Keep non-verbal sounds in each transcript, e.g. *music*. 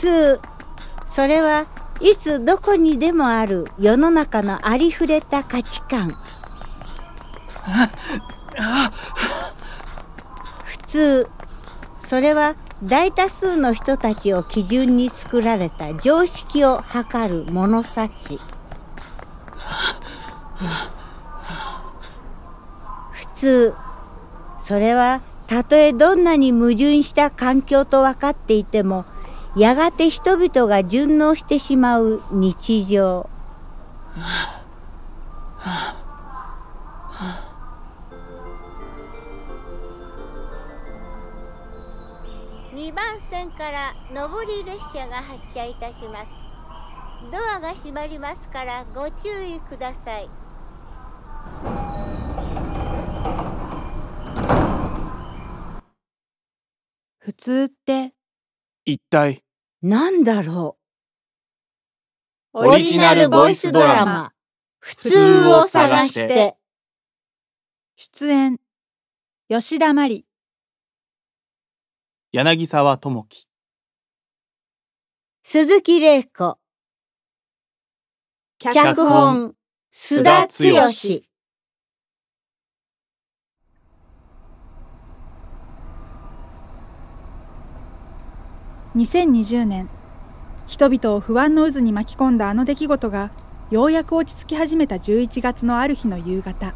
通。それはいつどこにでもある。世の中のありふれた価値観。普通。それは大多数の人たちを基準に作られた常識を測る物差し。普通。それはたとえどんなに矛盾した環境と分かっていてもやがて人々が順応してしまう日常。2番線から上り列車が発車いたします。ドアが閉まりますからご注意ください。普通って一体。なんだろオリジナルボイスドラマ。普通を探して。出演。吉田真理柳沢智樹。鈴木玲子。脚本。須田剛2020年人々を不安の渦に巻き込んだあの出来事がようやく落ち着き始めた11月のある日の夕方。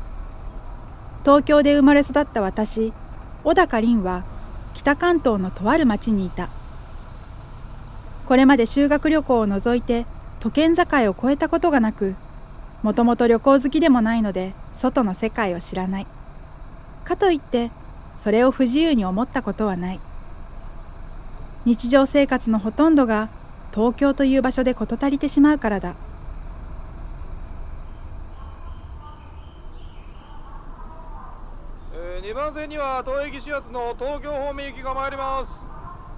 東京で生まれ育った私小高凛は北関東のとある町にいた。これまで修学旅行を除いて都県境を越えたことがなくもともと旅行好きでもないので外の世界を知らない。かといってそれを不自由に思ったことはない。日常生活のほとんどが東京という場所で事足りてしまうからだ。えー、2番線には東駅始発の東京方面行きが参ります。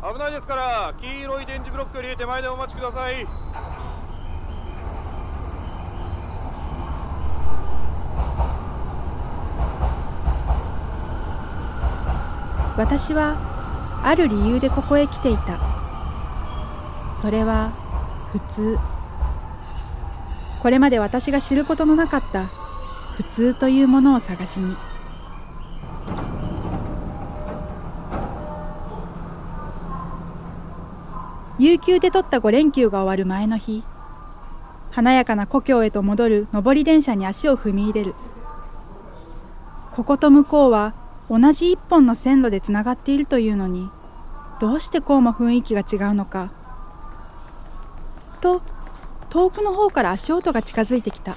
危ないですから黄色い電磁ブロックより手前でお待ちください。私はある理由でここへ来ていた。それは普通。これまで私が知ることのなかった普通というものを探しに。有給で取った5連休が終わる前の日華やかな故郷へと戻る上り電車に足を踏み入れる。ここと向こうは同じ一本の線路でつながっているというのにどうしてこうも雰囲気が違うのか。と遠くの方から足音が近づいてきた。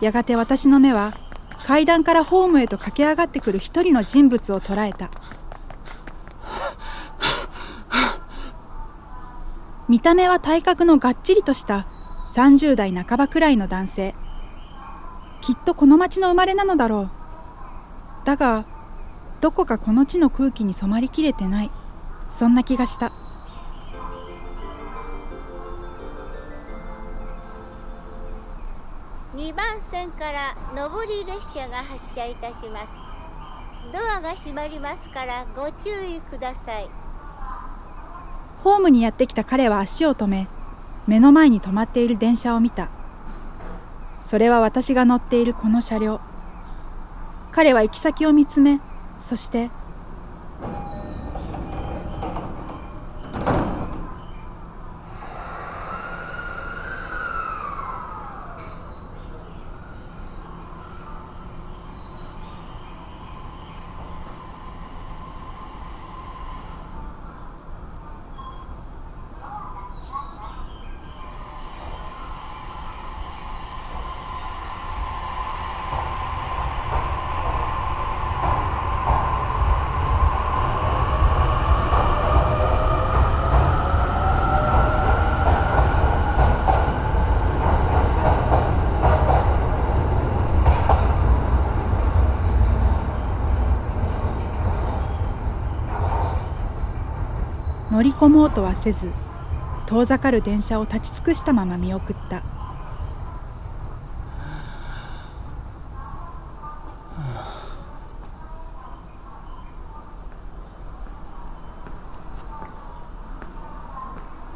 やがて私の目は階段からホームへと駆け上がってくる一人の人物を捉えた。見た目は体格のがっちりとした30代半ばくらいの男性。きっとこの町の生まれなのだろう。だがどこかこの地の空気に染まりきれてない。そんな気がした。2番線から上り列車が発車いたします。ドアが閉まりますからご注意ください。ホームにやってきた彼は足を止め目の前に止まっている電車を見た。それは私が乗っているこの車両。彼は行き先を見つめそして乗り込もうとはせず遠ざかる電車を立ち尽くしたまま見送った。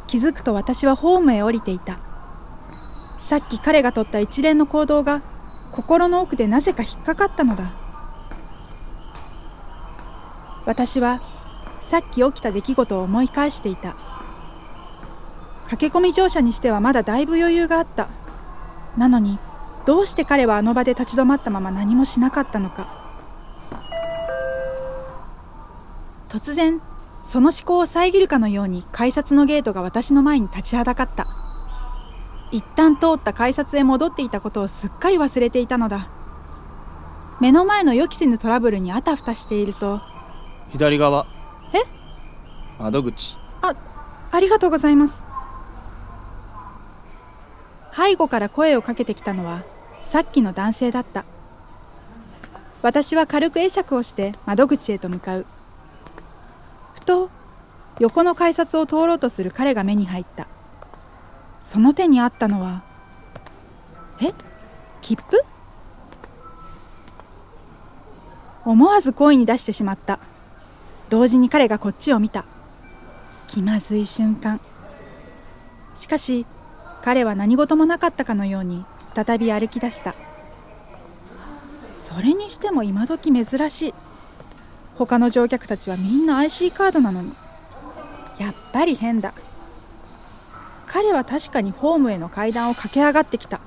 気づくと私はホームへ降りていた。さっき彼がとった一連の行動が心の奥でなぜか引っかかったのだ。私はさっき起きた出来事を思い返していた。駆け込み乗車にしてはまだだいぶ余裕があった。なのにどうして彼はあの場で立ち止まったまま何もしなかったのか。突然その思考を遮るかのように改札のゲートが私の前に立ちはだかった。一旦通った改札へ戻っていたことをすっかり忘れていたのだ。目の前の予期せぬトラブルにあたふたしていると左側。窓口。あありがとうございます。背後から声をかけてきたのはさっきの男性だった。私は軽く会釈をして窓口へと向かう。ふと横の改札を通ろうとする彼が目に入った。その手にあったのはえ？切符？思わず声に出してしまった。同時に彼がこっちを見た。気まずい瞬間。しかし彼は何事もなかったかのように再び歩き出した。それにしても今時珍しい。他の乗客たちはみんな IC カードなのに。やっぱり変だ。彼は確かにホームへの階段を駆け上がってきた。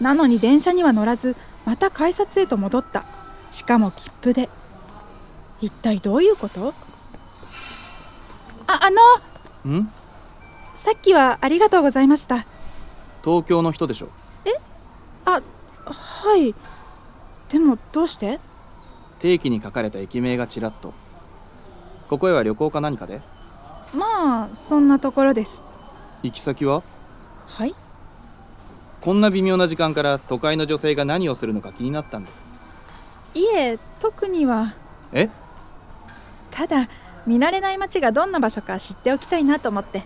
なのに電車には乗らずまた改札へと戻った。しかも切符で。一体どういうこと？ああのん？さっきはありがとうございました。東京の人でしょ？あはい。でもどうして？定期に書かれた駅名がちらっと。ここへは旅行か何かで？まあそんなところです。行き先は？はい。こんな微妙な時間から都会の女性が何をするのか気になったんだ。いえ特には。え？ただ見慣れない街がどんな場所か知っておきたいなと思って。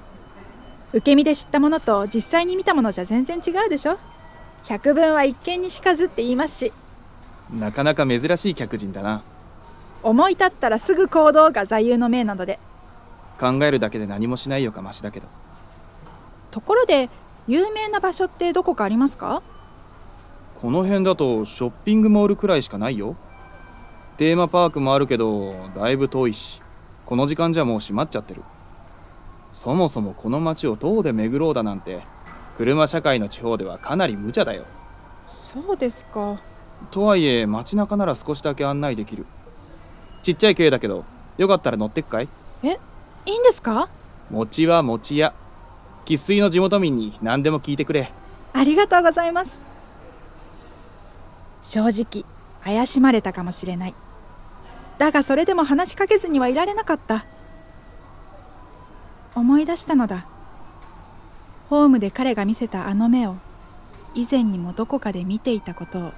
受け身で知ったものと実際に見たものじゃ全然違うでしょ。百聞は一見にしかずって言いますし。なかなか珍しい客人だな。思い立ったらすぐ行動が座右の銘なので。考えるだけで何もしないよかマシだけど。ところで有名な場所ってどこかありますか？この辺だとショッピングモールくらいしかないよ。テーマパークもあるけどだいぶ遠いしこの時間じゃもう閉まっちゃってる。そもそもこの街をどうで巡ろうだなんて車社会の地方ではかなり無茶だよ。そうですか。とはいえ街中なら少しだけ案内できる。ちっちゃい軽だけどよかったら乗ってくかい。えいいんですか？餅は餅屋。生粋の地元民に何でも聞いてくれ。ありがとうございます。正直怪しまれたかもしれないだがそれでも話しかけずにはいられなかった。思い出したのだ。ホームで彼が見せたあの目を以前にもどこかで見ていたことを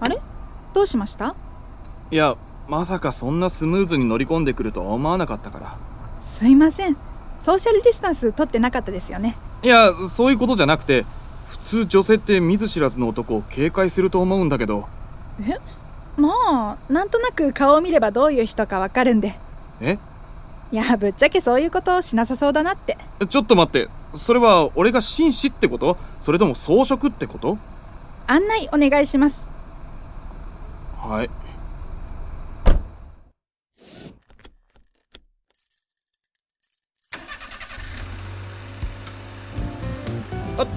あれどうしました？いやまさかそんなスムーズに乗り込んでくるとは思わなかったから。すいません。ソーシャルディスタンス取ってなかったですよね。いやそういうことじゃなくて普通女性って見ず知らずの男を警戒すると思うんだけど。え？もうなんとなく顔を見ればどういう人かわかるんで。え？いやぶっちゃけそういうことをしなさそうだなって。ちょっと待ってそれは俺が紳士ってこと？それとも装飾ってこと？案内お願いしますはい。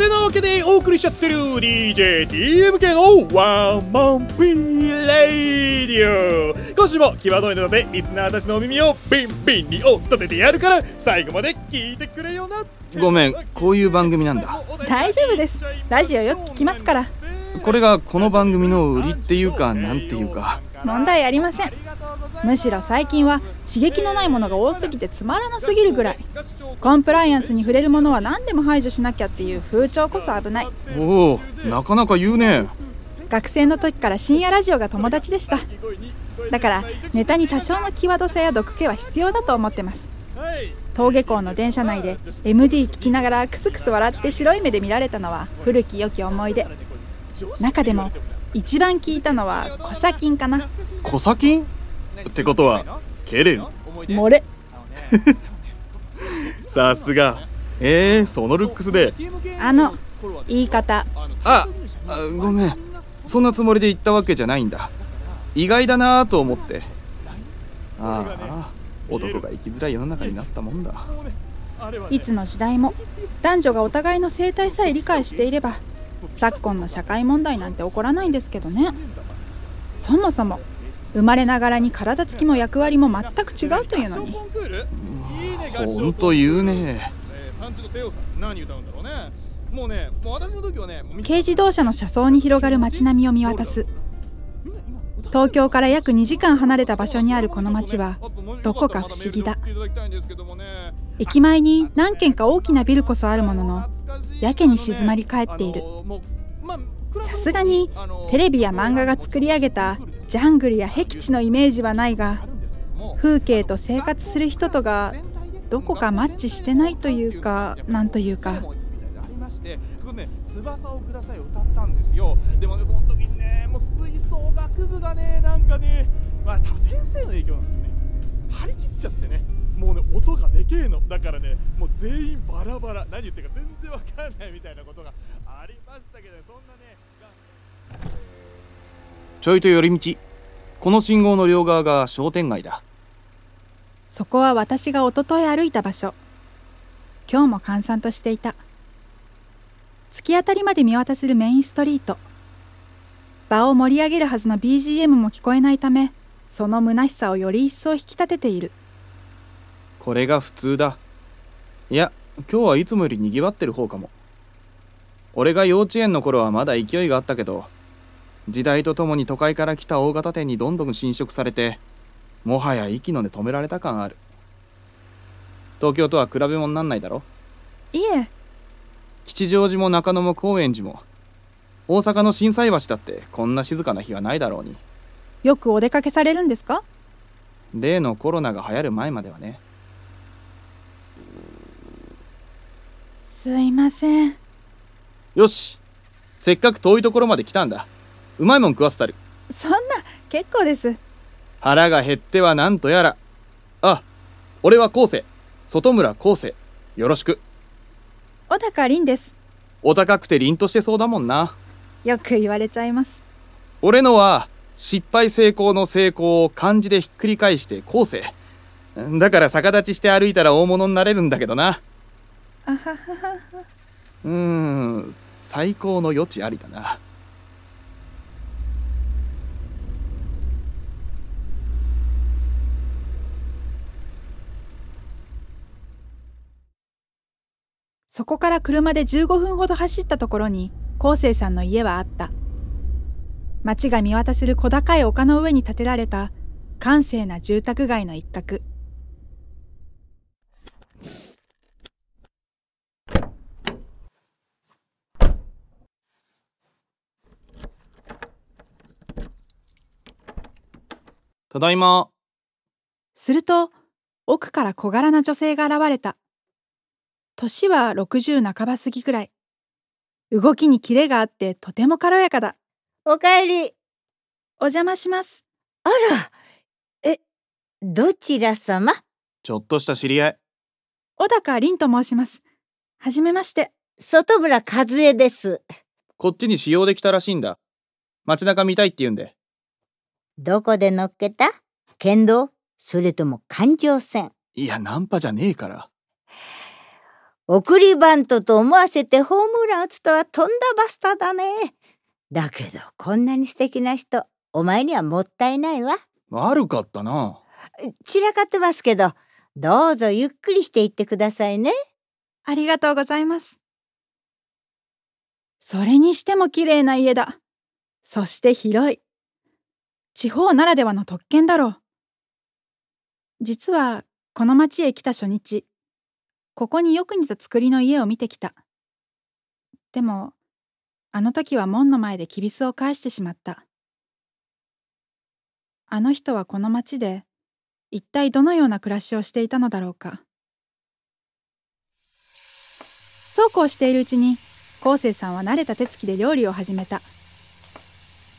てなわけでお送りしちゃってる DJTMK のワンマンピーレディオ。今週も際どいのでリスナーたちのお耳をピンピンにお立ててやるから最後まで聞いてくれよなごめんこういう番組なんだ。大丈夫です。ラジオよく聞きますからこれがこの番組の売りっていうかなんていうか。問題ありません。むしろ最近は刺激のないものが多すぎてつまらなすぎるぐらい。コンプライアンスに触れるものは何でも排除しなきゃっていう風潮こそ危ない。おおなかなか言うね。学生の時から深夜ラジオが友達でした。だからネタに多少の際どさや毒気は必要だと思ってます。登下校の電車内で MD 聞きながらクスクス笑って白い目で見られたのは古き良き思い出中でも一番聞いたのはコサキンかな。コサキン？ってことはケレン？漏れ *laughs* さすが。えー、そのルックスで。あの言い方。ああごめん。そんなつもりで言ったわけじゃないんだ。意外だなと思って。ああ男が生きづらい世の中になったもんだ。いつの時代も男女がお互いの生態さえ理解していれば昨今の社会問題なんて起こらないんですけどね。そもそも生まれながらに体つきも役割も全く違うというのに。ほん。と言うね。軽自動車の車窓に広がる街並みを見渡す。東京から約2時間離れた場所にあるこの町はどこか不思議だ。駅前に何軒か大きなビルこそあるもののやけに静まり返っている。さすがにテレビや漫画が作り上げたジャングルや僻地のイメージはないが風景と生活する人とがどこかマッチしてないというかなんというか。そこね翼をください歌ったんですよ。でもねその時にねもう吹奏楽部がねなんかねまあ多分先生の影響なんですね。張り切っちゃってね。もうね音がでけえの。だからねもう全員バラバラ。何言ってるか全然わかんないみたいなことがありましたけどそんなねちょいと寄り道。この信号の両側が商店街だ。そこは私がおととい歩いた場所。今日も閑散としていた。突き当たりまで見渡せるメインストリート。場を盛り上げるはずの BGM も聞こえないためその虚しさをより一層引き立てているこれが普通だ。いや今日はいつもより賑わってる方かも。俺が幼稚園の頃はまだ勢いがあったけど時代とともに都会から来た大型店にどんどん侵食されてもはや息の根止められた感ある。東京とは比べ物になんないだろ？いえ。吉祥寺も中野も高円寺も大阪の心斎橋だってこんな静かな日はないだろうに。よくお出かけされるんですか？例のコロナが流行る前まではねすいません。よし。せっかく遠いところまで来たんだ。うまいもん食わせたる。そんな結構です。腹が減ってはなんとやら。あ俺は昴生。外村昴生。よろしく。小高凛です。お高くて凛としてそうだもんな。よく言われちゃいます。俺のは失敗成功の成功を漢字でひっくり返して後世だから逆立ちして歩いたら大物になれるんだけどなあはははうん最高の余地ありだな。そこから車で15分ほど走ったところに昴生さんの家はあった。街が見渡せる小高い丘の上に建てられた閑静な住宅街の一角。ただいま。すると奥から小柄な女性が現れた。年は60半ば過ぎくらい。動きにキレがあってとても軽やかだ。おかえり。お邪魔します。あら。え、どちら様？ちょっとした知り合い。小高凛と申します。はじめまして。外村和恵です。こっちに使用できたらしいんだ。街中見たいって言うんでどこで乗っけた？剣道それとも環状線。いやナンパじゃねえから。送りバントと思わせてホームラン打つとはとんだバスターだね。だけどこんなに素敵な人お前にはもったいないわ。悪かったな。散らかってますけどどうぞゆっくりしていってくださいね。ありがとうございます。それにしても綺麗な家だ。そして広い地方ならではの特権だろう。実はこの町へ来た初日ここによく似た作りの家を見てきた。でもあの時は門の前できびすを返してしまった。あの人はこの町で一体どのような暮らしをしていたのだろうか。そうこうしているうちに昴生さんは慣れた手つきで料理を始めた。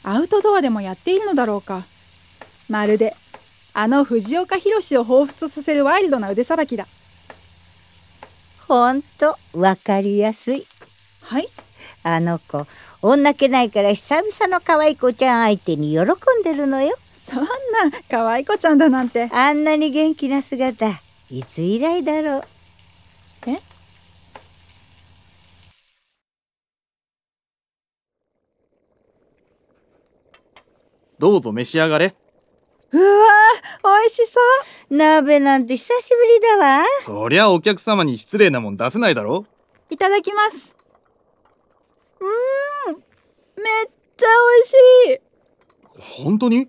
アウトドアでもやっているのだろうか。まるであの藤岡弘を彷彿させるワイルドな腕さばきだ。ほんとわかりやすい。はい。あの子女気ないから久々の可愛い子ちゃん相手に喜んでるのよ。そんな可愛い子ちゃんだなんて。あんなに元気な姿いつ以来だろうどうぞ召し上がれ。うわー美味しそう。鍋なんて久しぶりだわ。そりゃお客様に失礼なもん出せないだろ。いただきます。うーんめっちゃ美味しい。本当に？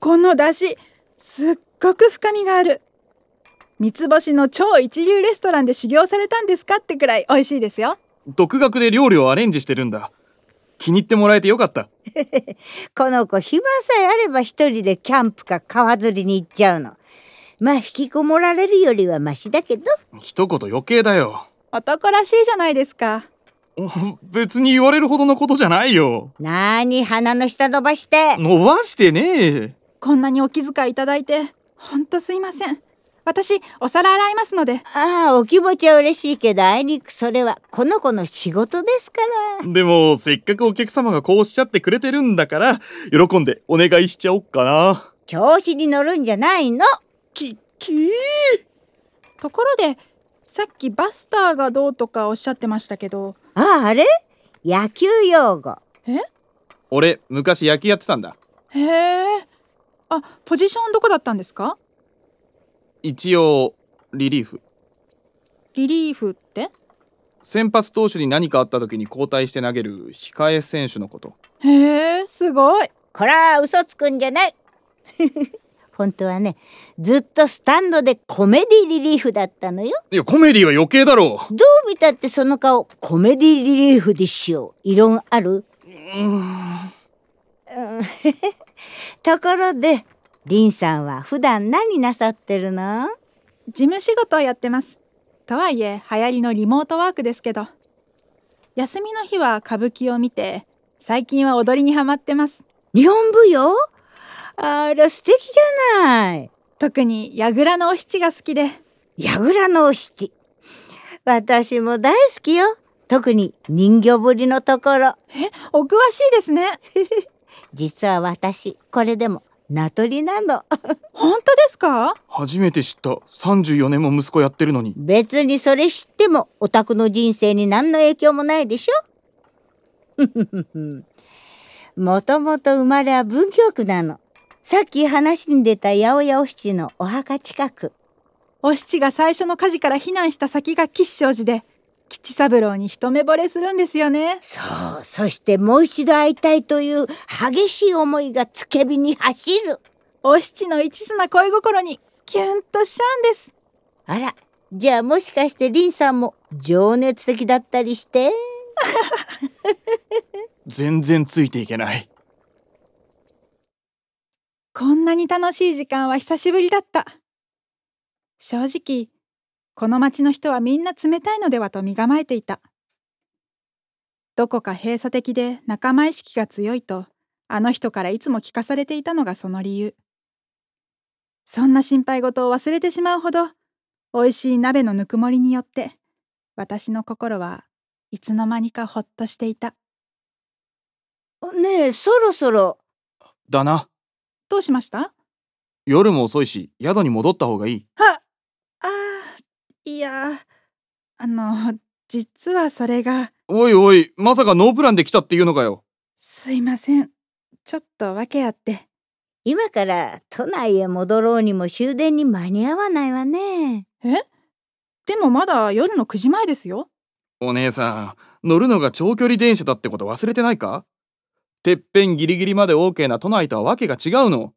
この出汁すっごく深みがある。三つ星の超一流レストランで修行されたんですかってくらい美味しいですよ。独学で料理をアレンジしてるんだ気に入ってもらえてよかった。*laughs* この子暇さえあれば一人でキャンプか川釣りに行っちゃうの。まあ引きこもられるよりはマシだけど。一言余計だよ。男らしいじゃないですか。別に言われるほどのことじゃないよ。なーに鼻の下伸ばして。伸ばしてねえ。こんなにお気遣いいただいてほんとすいません私お皿洗いますので。ああお気持ちは嬉しいけどあいにくそれはこの子の仕事ですから。でもせっかくお客様がこうおっしゃってくれてるんだから喜んでお願いしちゃおっかな。調子に乗るんじゃないの？ききところでさっきバスターがどうとかおっしゃってましたけど。あああれ？野球用語。俺昔野球やってたんだ。へえ。あポジションどこだったんですか？一応リリーフ。リリーフって？先発投手に何かあった時に交代して投げる控え選手のこと。へえすごい。こら嘘つくんじゃない。*laughs* 本当はねずっとスタンドでコメディリリーフだったのよ。いやコメディは余計だろどう見たってその顔コメディリリーフでしょう。異論ある？うん。*laughs* ところでリンさんは普段何なさってるの？事務仕事をやってます。とはいえ流行りのリモートワークですけど。休みの日は歌舞伎を見て最近は踊りにハマってます。日本舞踊？あら素敵じゃない。特に櫓のお七が好きで。櫓のお七。私も大好きよ。特に人魚ぶりのところ。えお詳しいですね。*laughs* 実は私これでも名取なの。本当ですか？初めて知った。34年も息子やってるのに。別にそれ知ってもオタクの人生に何の影響もないでしょ。*laughs* もともと生まれは文京区なの。さっき話に出た八百屋お七のお墓近く。お七が最初の火事から避難した先が吉祥寺で吉三郎に一目惚れするんですよね。そうそしてもう一度会いたいという激しい思いがつけ火に走る。お七の一途な恋心にキュンとしちゃうんです。あらじゃあもしかしてリンさんも情熱的だったりして？*laughs* 全然ついていけない。こんなに楽しい時間は久しぶりだった。正直この町の人はみんな冷たいのではと身構えていた。どこか閉鎖的で仲間意識が強いとあの人からいつも聞かされていたのがその理由。そんな心配事を忘れてしまうほど美味しい鍋のぬくもりによって私の心はいつの間にかほっとしていた。ねえそろそろ。だな。どうしました？夜も遅いし宿に戻った方がいい。はあーいやあの実はそれが。おいおいまさかノープランで来たっていうのかよ。すいません。ちょっと訳あって。今から都内へ戻ろうにも終電に間に合わないわね。え？でもまだ夜の9時前ですよ。お姉さん乗るのが長距離電車だってこと忘れてないか？てっぺんギリギリまで OK な都内とはわけが違うの。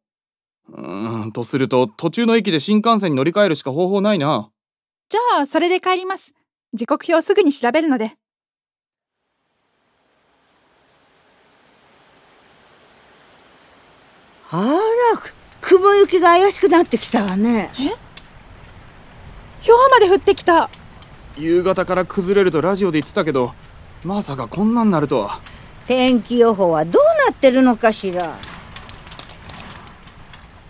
うーんとすると途中の駅で新幹線に乗り換えるしか方法ないなじゃあそれで帰ります。時刻表すぐに調べるので。あら雲行きが怪しくなってきたわね。氷まで降ってきた。夕方から崩れるとラジオで言ってたけどまさかこんなんなるとは。天気予報はどうなってるのかしら。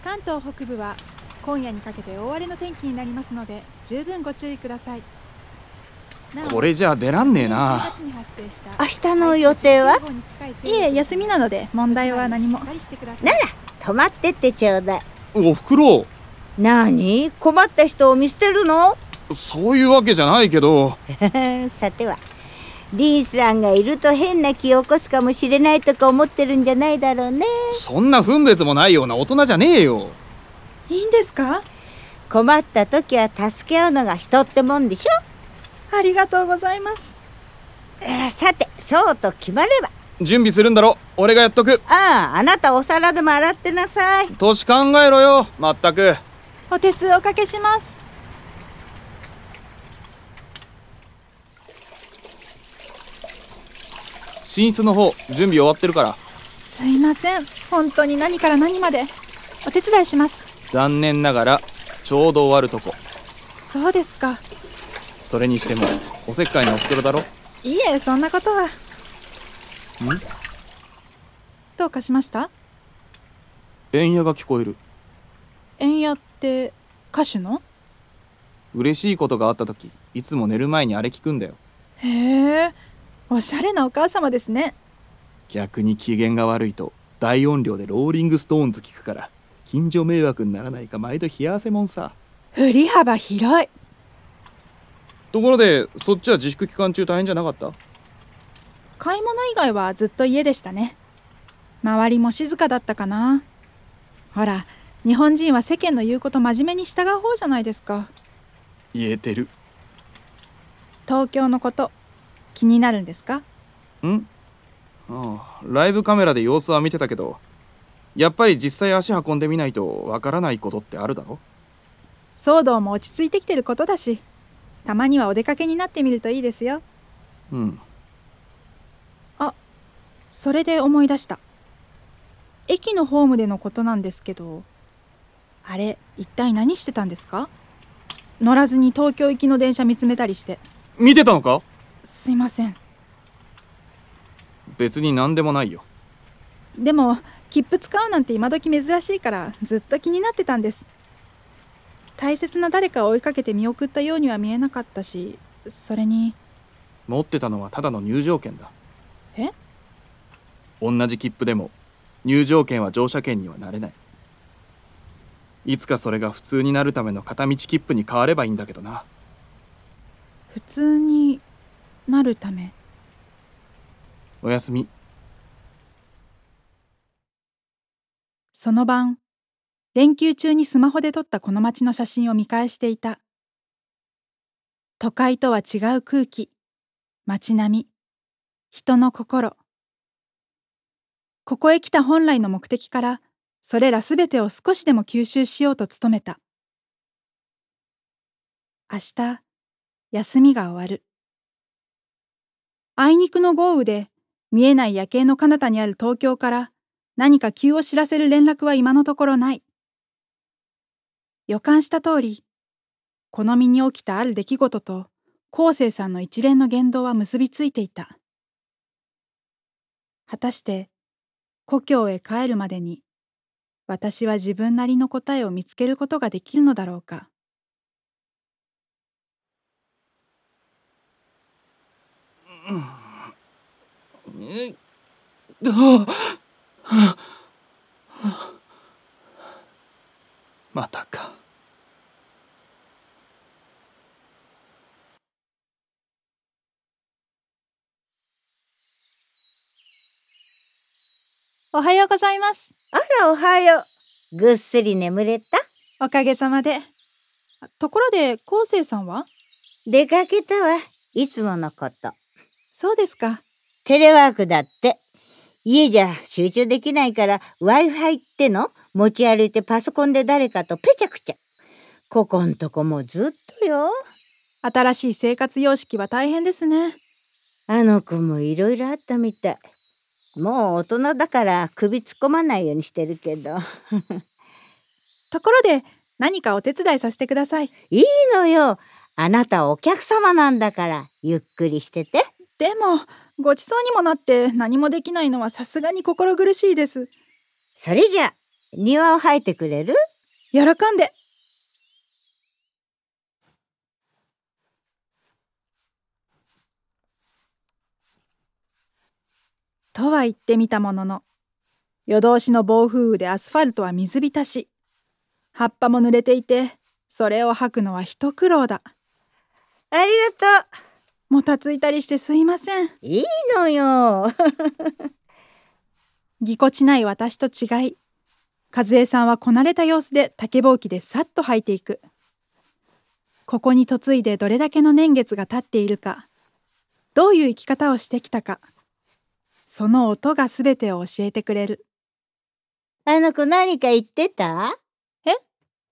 関東北部は今夜にかけて大荒れの天気になりますので十分ご注意ください。これじゃあ出らんねえな。10月に発生した明日の予定は？いえ休みなので問題は何も。なら泊まってってちょうだい。おふくろ何？困った人を見捨てるの？そういうわけじゃないけど。*laughs* さてはリンさんがいると変な気を起こすかもしれないとか思ってるんじゃないだろうね。そんな分別もないような大人じゃねえよいいんですか？困った時は助け合うのが人ってもんでしょ、ありがとうございます。えーさてそうと決まれば。準備するんだろ？俺がやっとく。あああなたお皿でも洗ってなさい。年考えろよ。まったく。お手数おかけします。寝室の方準備終わってるから。すいません。本当に何から何まで。お手伝いします残念ながらちょうど終わるとこ。そうですか。それにしてもおせっかいのおふくろだろ？いいえそんなことは。どうかしました？エンヤが聞こえる。エンヤって歌手の？嬉しいことがあった時いつも寝る前にあれ聞くんだよ。へえおしゃれなお母様ですね。逆に機嫌が悪いと大音量でローリングストーンズ聞くから近所迷惑にならないか毎度冷や汗もんさ。振り幅広い。ところでそっちは自粛期間中大変じゃなかった？買い物以外はずっと家でしたね。周りも静かだったかな。ほら日本人は世間の言うこと真面目に従う方じゃないですか。言えてる。東京のこと気になるんですか？ん？ああライブカメラで様子は見てたけどやっぱり実際足運んでみないとわからないことってあるだろ？騒動も落ち着いてきてることだしたまにはお出かけになってみるといいですよ。うん。それで思い出した。駅のホームでのことなんですけどあれ一体何してたんですか？乗らずに東京行きの電車見つめたりして。見てたのか？すいません。別に何でもないよ。でも切符使うなんて今時珍しいからずっと気になってたんです。大切な誰かを追いかけて見送ったようには見えなかったしそれに。持ってたのはただの入場券だ。え？同じ切符でも入場券は乗車券にはなれない。いつかそれが普通になるための片道切符に変わればいいんだけどな。普通になるため？おやすみその晩連休中にスマホで撮ったこの街の写真を見返していた。都会とは違う空気街並み人の心。ここへ来た本来の目的からそれらすべてを少しでも吸収しようと努めた。明日休みが終わる。あいにくの豪雨で見えない夜景の彼方にある東京から何か急を知らせる連絡は今のところない。予感した通り、この身に起きたある出来事と、昴生さんの一連の言動は結びついていた。果たして、故郷へ帰るまでに、私は自分なりの答えを見つけることができるのだろうか。うん。うんまたか。おはようございます。あらおはよう。ぐっすり眠れた？おかげさまで。ところで、昴生さんは？出かけたわ。いつものこと。そうですか。テレワークだって家じゃ集中できないから Wi-Fi っての？持ち歩いてパソコンで誰かとペチャクチャここんとこもずっとよ。新しい生活様式は大変ですね。あの子もいろいろあったみたい。もう大人だから首突っ込まないようにしてるけど。*laughs* ところで、何かお手伝いさせてください。いいのよ。あなたはお客様なんだから。ゆっくりしてて。でもごちそうにもなって何もできないのはさすがに心苦しいです。それじゃ庭を生えてくれる？喜んで。とは言ってみたものの夜通しの暴風雨でアスファルトは水浸し。葉っぱも濡れていてそれを吐くのは一苦労だ。ありがともたついたりしてすいません。いいのよ。*laughs* ぎこちない私と違い和江さんはこなれた様子で竹ぼうきでさっと吐いていく。ここに嫁いでどれだけの年月が経っているかどういう生き方をしてきたかその音がすべてを教えてくれる。あの子何か言ってた？え？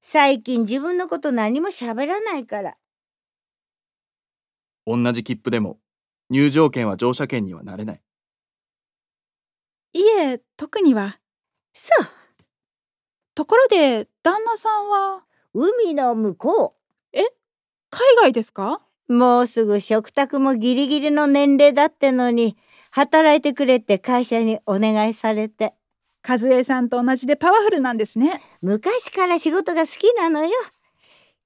最近自分のこと何も喋らないから同じ切符でも入場券は乗車券にはなれない。いえ特には。そう。ところで旦那さんは？海の向こ海外ですか？うもうすぐ食卓もギリギリの年齢だってのに働いてくれって会社にお願いされて。和江さんと同じでパワフルなんですね。昔から仕事が好きなのよ。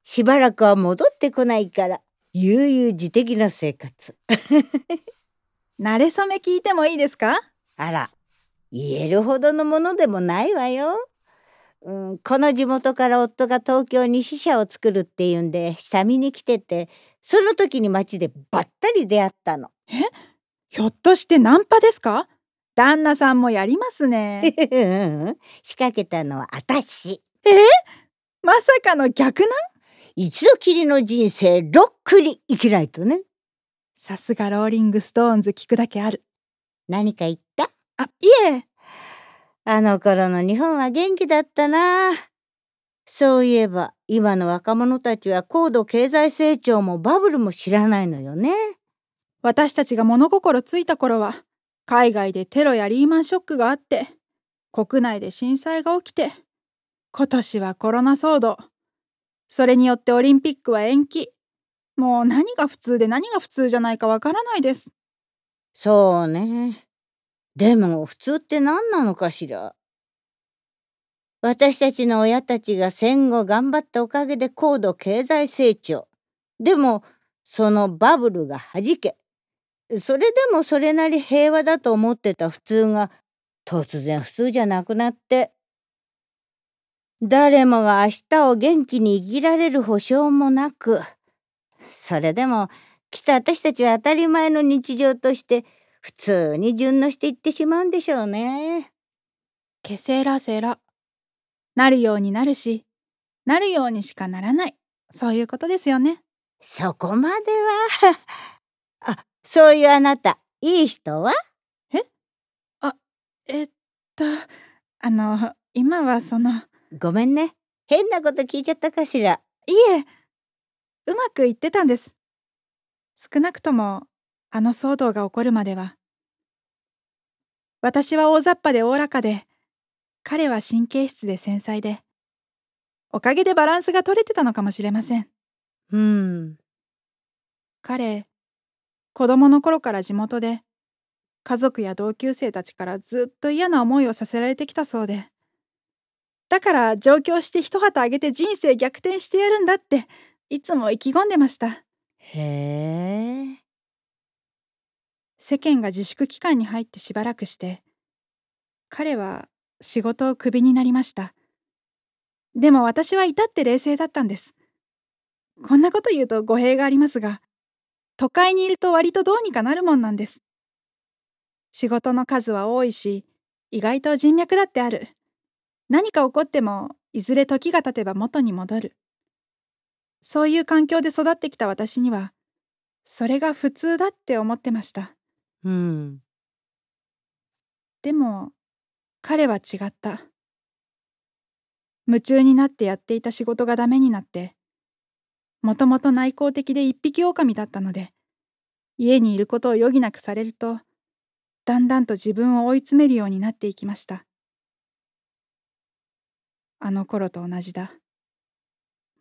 しばらくは戻ってこないから悠々自適な生活。*laughs* 慣れ初め聞いてもいいですか？あら言えるほどのものでもないわよ、うん、この地元から夫が東京に支社を作るっていうんで下見に来ててその時に街でばったり出会ったの。ひょっとしてナンパですか？旦那さんもやりますね。うん仕掛けたのは私。まさかの逆ナン？一度きりの人生ロックに生きないとね。さすがローリングストーンズ聞くだけある。何か言った？あいえ。あの頃の日本は元気だったな。そういえば今の若者たちは高度経済成長もバブルも知らないのよね。私たちが物心ついた頃は海外でテロやリーマンショックがあって国内で震災が起きて今年はコロナ騒動それによってオリンピックは延期。もう何が普通で何が普通じゃないかわからないです。そうね。でも普通って何なのかしら。私たちの親たちが戦後頑張ったおかげで高度経済成長。でもそのバブルがはじけ。それでもそれなり平和だと思ってた普通が突然普通じゃなくなって。誰もが明日を元気に生きられる保証もなくそれでもきっと私たちは当たり前の日常として普通に順応していってしまうんでしょうね。ケセラセラなるようになるしなるようにしかならない。そういうことですよね。そこまでは。*laughs* あそういうあなたいい人は？えっとあの今はそのごめんね。変なこと聞いちゃったかしら。いえ。うまくいってたんです。少なくともあの騒動が起こるまでは。私は大雑把でおおらかで彼は神経質で繊細でおかげでバランスが取れてたのかもしれません。うん。彼子供の頃から地元で家族や同級生たちからずっと嫌な思いをさせられてきたそうでだから上京して一旗あげて人生逆転してやるんだっていつも意気込んでました。へえ。世間が自粛期間に入ってしばらくして彼は仕事をクビになりました。でも私は至って冷静だったんです。こんなこと言うと語弊がありますが都会にいると割とどうにかなるもんなんです。仕事の数は多いし意外と人脈だってある何か起こってもいずれ時が経てば元に戻る。そういう環境で育ってきた私にはそれが普通だって思ってました。うん。でも彼は違った。夢中になってやっていた仕事がダメになってもともと内向的で一匹狼だったので家にいることを余儀なくされるとだんだんと自分を追い詰めるようになっていきましたあの頃と同じだ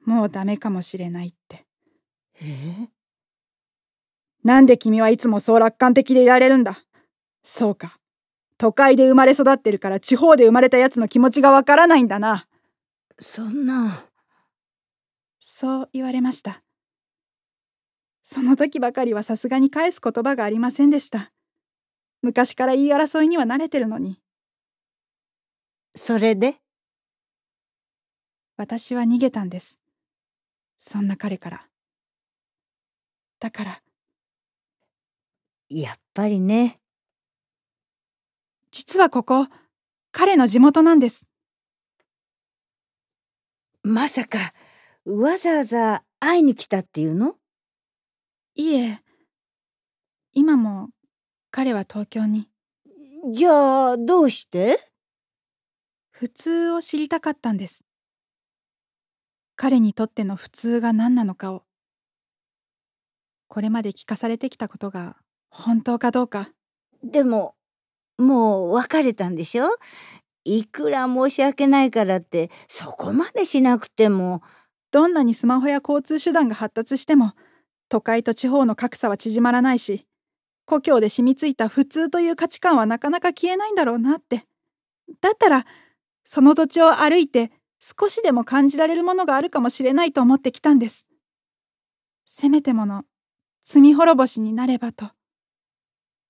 もうダメかもしれないってえなんで君はいつもそう楽観的でいられるんだ？そうか。都会で生まれ育ってるから地方で生まれたやつの気持ちがわからないんだな。そんな。そう言われました。その時ばかりはさすがに返す言葉がありませんでした。昔から言い争いには慣れてるのに。それで？私は逃げたんです。そんな彼から。だから。やっぱりね。実はここ、彼の地元なんです。まさか、わざわざ会いに来たっていうの？いえ、今も彼は東京に。じゃあ、どうして？普通を知りたかったんです。彼にとっての普通が何なのかを。これまで聞かされてきたことが本当かどうか。でも、もう別れたんでしょ？いくら申し訳ないからってそこまでしなくてもどんなにスマホや交通手段が発達しても都会と地方の格差は縮まらないし故郷で染みついた普通という価値観はなかなか消えないんだろうなってだったらその土地を歩いて少しでも感じられるものがあるかもしれないと思ってきたんですせめてもの罪滅ぼしになればと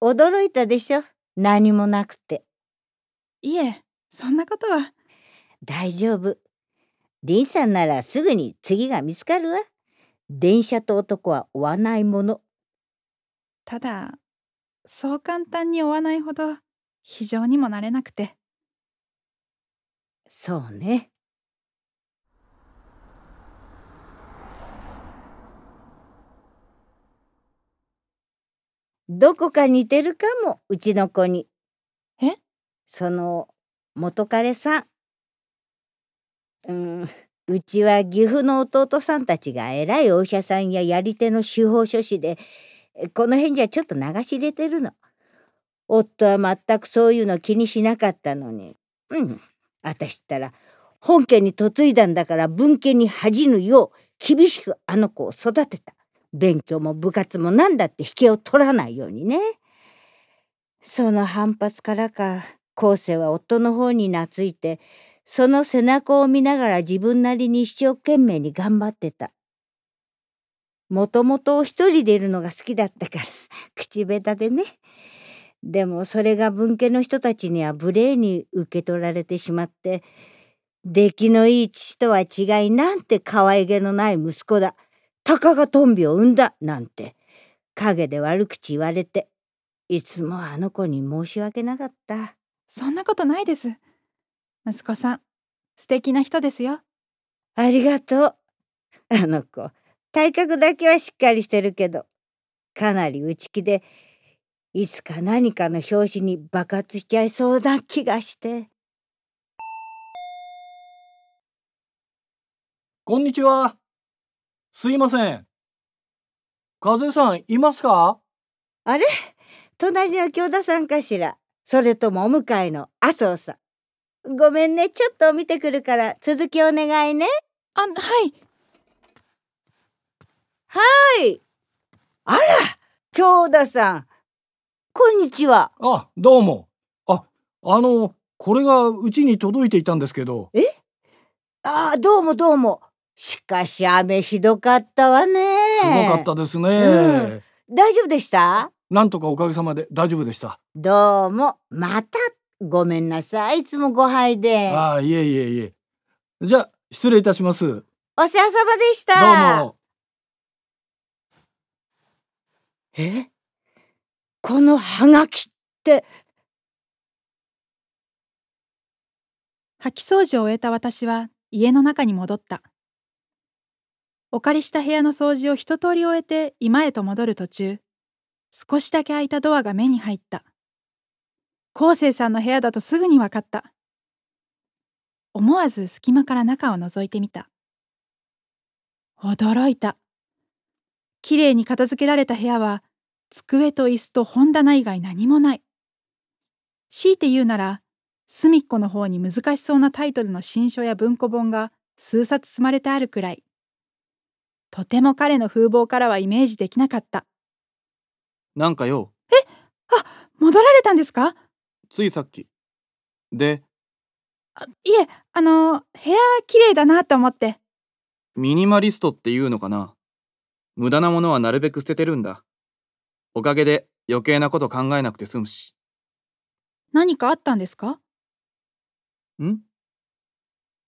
驚いたでしょ？何もなくて。いえ、そんなことは。大丈夫。リンさんならすぐに次が見つかるわ。電車と男は追わないもの。ただ、そう簡単に追わないほど非常にもなれなくて。そうね。どこか似てるかもうちの子に。え？その元彼さん。うんうちは岐阜の弟さんたちが偉いお医者さんややり手の司法書士でこの辺じゃちょっと流し入れてるの。夫は全くそういうの気にしなかったのに。うん私ったら本家に嫁いだんだから文家に恥じぬよう厳しくあの子を育てた。勉強も部活も何だって引けを取らないようにね。その反発からか後世は夫の方に懐いてその背中を見ながら自分なりに一生懸命に頑張ってた。もともと一人でいるのが好きだったから *laughs* 口下手でね。でもそれが分家の人たちには無礼に受け取られてしまって出来のいい父とは違いなんて可愛げのない息子だたかがトンビを産んだなんて陰で悪口言われていつもあの子に申し訳なかった。そんなことないです。息子さん素敵な人ですよ。ありがとう。あの子体格だけはしっかりしてるけどかなり内気でいつか何かの拍子に爆発しちゃいそうな気がして。こんにちはすいません。風さんいますか？あれ？隣の京田さんかしら？それともお迎えの？麻生さん。ごめんね、ちょっと見てくるから続きお願いね。あ、はい。はい。あら、京田さん。こんにちは。あ、どうも。あ、あの、これがうちに届いていたんですけど。え？あ、どうもどうも。しかし雨ひどかったわね。すごかったですね、うん、大丈夫でした？なんとかおかげさまで大丈夫でした。どうも、また、ごめんなさい。いつもご配で。ああ、いえいえいえ。じゃあ、失礼いたします。お世話様でした。どうも。え？このハガキって。掃き掃除を終えた私は家の中に戻った。お借りした部屋の掃除を一通り終えて今へと戻る途中、少しだけ開いたドアが目に入った。昴生さんの部屋だとすぐに分かった。思わず隙間から中を覗いてみた。驚いた。きれいに片付けられた部屋は、机と椅子と本棚以外何もない。強いて言うなら、隅っこの方に難しそうなタイトルの新書や文庫本が数冊積まれてあるくらい。とても彼の風貌からはイメージできなかった。なんかよ。戻られたんですか？ついさっき。で？あいえ、あの、部屋綺麗だなと思って。ミニマリストっていうのかな。無駄なものはなるべく捨ててるんだ。おかげで余計なこと考えなくて済むし。何かあったんですか？ん？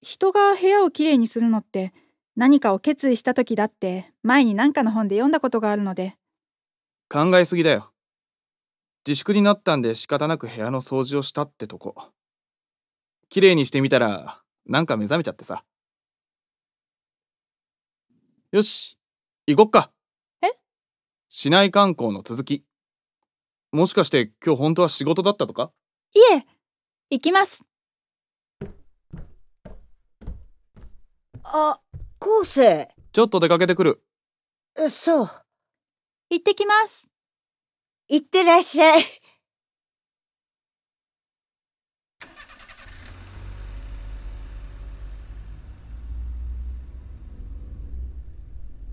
人が部屋をきれいにするのって何かを決意した時だって前に何かの本で読んだことがあるので。考えすぎだよ。自粛になったんで仕方なく部屋の掃除をしたってとこ。綺麗にしてみたらなんか目覚めちゃってさ。よし行こっか。え？市内観光の続き。もしかして今日本当は仕事だったとか？いえ行きます。あ、昴生。ちょっと出かけてくるそう。行ってきますいってらっしゃい。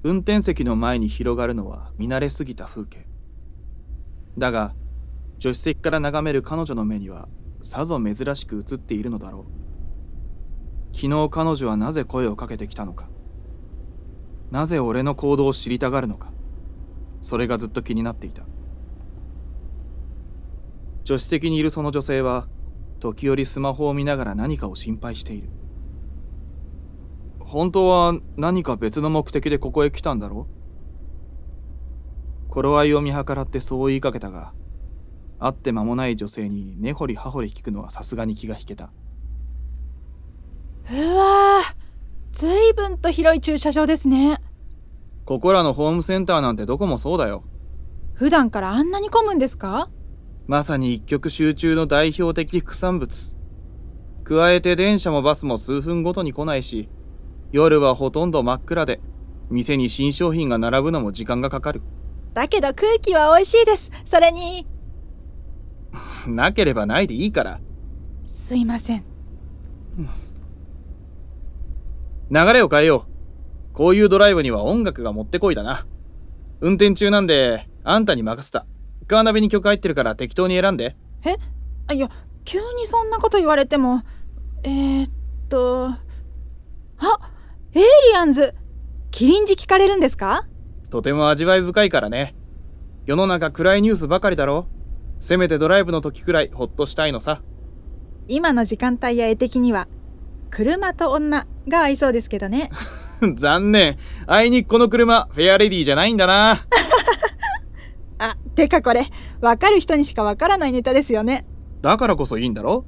運転席の前に広がるのは見慣れすぎた風景だが助手席から眺める彼女の目にはさぞ珍しく映っているのだろう昨日彼女はなぜ声をかけてきたのかなぜ俺の行動を知りたがるのか。それがずっと気になっていた。助手席にいるその女性は時折スマホを見ながら何かを心配している。本当は何か別の目的でここへ来たんだろう？頃合いを見計らってそう言いかけたが会って間もない女性に根掘り葉掘り聞くのはさすがに気が引けた。うわずいぶんと広い駐車場ですね。ここらのホームセンターなんてどこもそうだよ。普段からあんなに混むんですか？まさに一極集中の代表的副産物。加えて電車もバスも数分ごとに来ないし夜はほとんど真っ暗で店に新商品が並ぶのも時間がかかる。だけど空気は美味しいです。それに。*laughs* なければないでいいから。すいません流れを変えよう。こういうドライブには音楽がもってこいだな。運転中なんであんたに任せた。カーナビに曲入ってるから適当に選んで。あいや急にそんなこと言われても。えー、っとあエイリアンズキリンジ聞かれるんですか？とても味わい深いからね。世の中暗いニュースばかりだろ。せめてドライブの時くらいほっとしたいのさ。今の時間帯や絵的には車と女が合いそうですけどね。*laughs* 残念。あいにくこの車フェアレディじゃないんだな。*laughs* あてかこれ分かる人にしか分からないネタですよね。だからこそいいんだろ？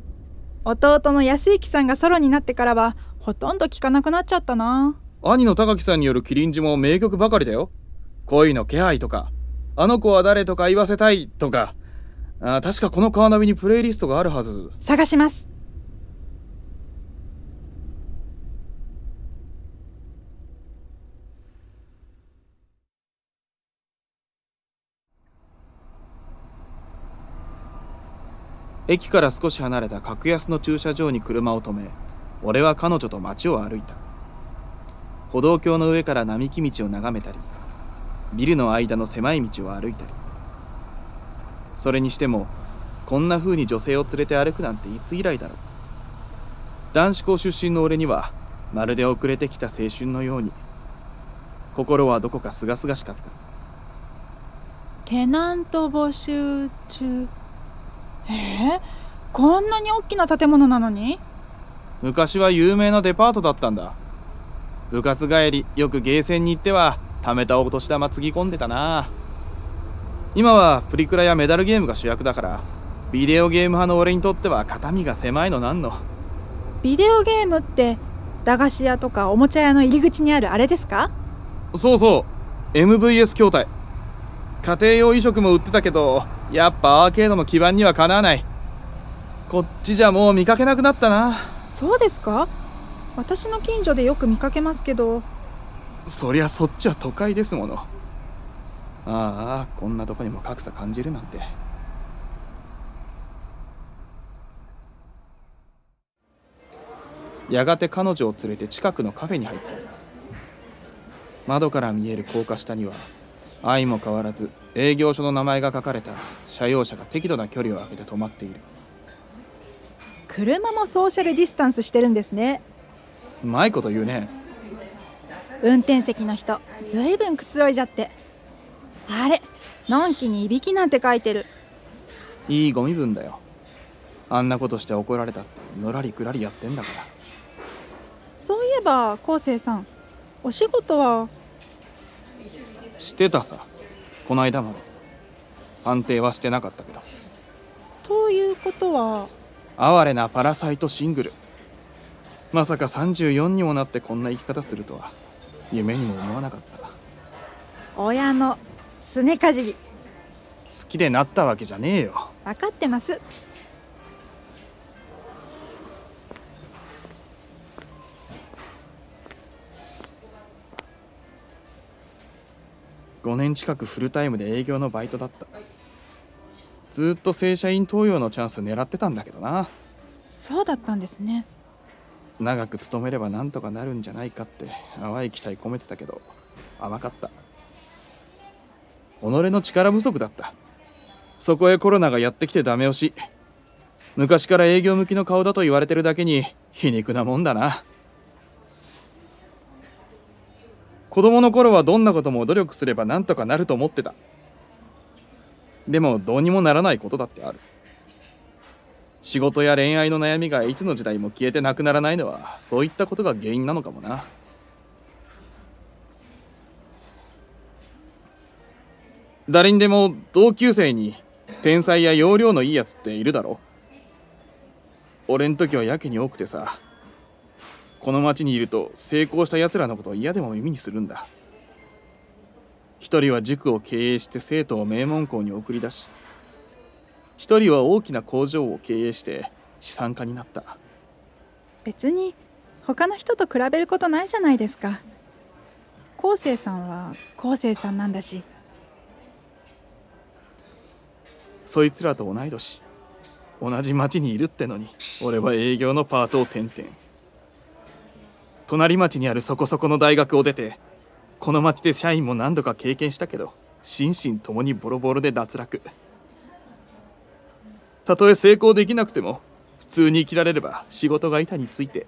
弟の安之さんがソロになってからはほとんど聞かなくなっちゃったな。兄の高木さんによるキリンジも名曲ばかりだよ。恋の気配とかあの子は誰とか言わせたいとか。あ確かこのカーナビにプレイリストがあるはず。探します駅から少し離れた格安の駐車場に車を止め俺は彼女と街を歩いた。歩道橋の上から並木道を眺めたりビルの間の狭い道を歩いたり。それにしてもこんな風に女性を連れて歩くなんていつ以来だろう。男子校出身の俺にはまるで遅れてきた青春のように心はどこか清々しかった。テナント募集中。えー、こんなに大きな建物なのに？昔は有名なデパートだったんだ。部活帰りよくゲーセンに行っては貯めたお年玉つぎ込んでたな。今はプリクラやメダルゲームが主役だからビデオゲーム派の俺にとっては肩身が狭いのなんの。ビデオゲームって駄菓子屋とかおもちゃ屋の入り口にあるあれですか？そうそう。MVS 筐体家庭用移植も売ってたけどやっぱアーケードの基盤にはかなわない。こっちじゃもう見かけなくなったな。そうですか？私の近所でよく見かけますけど。そりゃそっちは都会ですもの。ああこんなとこにも格差感じるなんて。やがて彼女を連れて近くのカフェに入った。窓から見える高架下には相も変わらず営業所の名前が書かれた車用車が適度な距離を空けて止まっている。車もソーシャルディスタンスしてるんですね。うまいこと言うね。運転席の人ずいぶんくつろいじゃって。あれのんきにいびきなんて書いてる。いいゴミ分だよ。あんなことして怒られたってのらりくらりやってんだから。そういえば昴生さんお仕事はしてたさ。この間まで。判定はしてなかったけど。ということは？哀れなパラサイトシングル。まさか34にもなってこんな生き方するとは。夢にも思わなかった親のすねかじり。好きでなったわけじゃねえよ。分かってます5年近くフルタイムで営業のバイトだった。ずっと正社員登用のチャンス狙ってたんだけどな。そうだったんですね。長く勤めればなんとかなるんじゃないかって淡い期待込めてたけど甘かった。己の力不足だった。そこへコロナがやってきてダメ押し。昔から営業向きの顔だと言われてるだけに皮肉なもんだな子供の頃はどんなことも努力すればなんとかなると思ってた。でもどうにもならないことだってある。仕事や恋愛の悩みがいつの時代も消えてなくならないのはそういったことが原因なのかもな。誰にでも同級生に天才や容量のいいやつっているだろ俺ん時はやけに多くてさ。この町にいると成功した奴らのことを嫌でも耳にするんだ。一人は塾を経営して生徒を名門校に送り出し一人は大きな工場を経営して資産家になった。別に他の人と比べることないじゃないですか。昴生さんは昴生さんなんだし。そいつらと同い年同じ町にいるってのに俺は営業のパートを転々隣町にあるそこそこの大学を出てこの町で社員も何度か経験したけど心身ともにボロボロで脱落。たとえ成功できなくても普通に生きられれば仕事が板について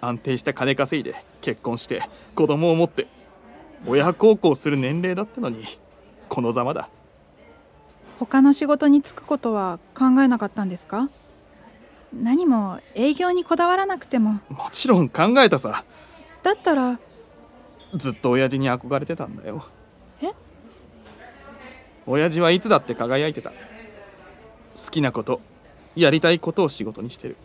安定した金稼いで結婚して子供を持って親孝行する年齢だったのにこのざまだ。他の仕事に就くことは考えなかったんですか？何も営業にこだわらなくても。もちろん考えたさだったら。ずっと親父に憧れてたんだよ。え？親父はいつだって輝いてた。好きなことやりたいことを仕事にしてる。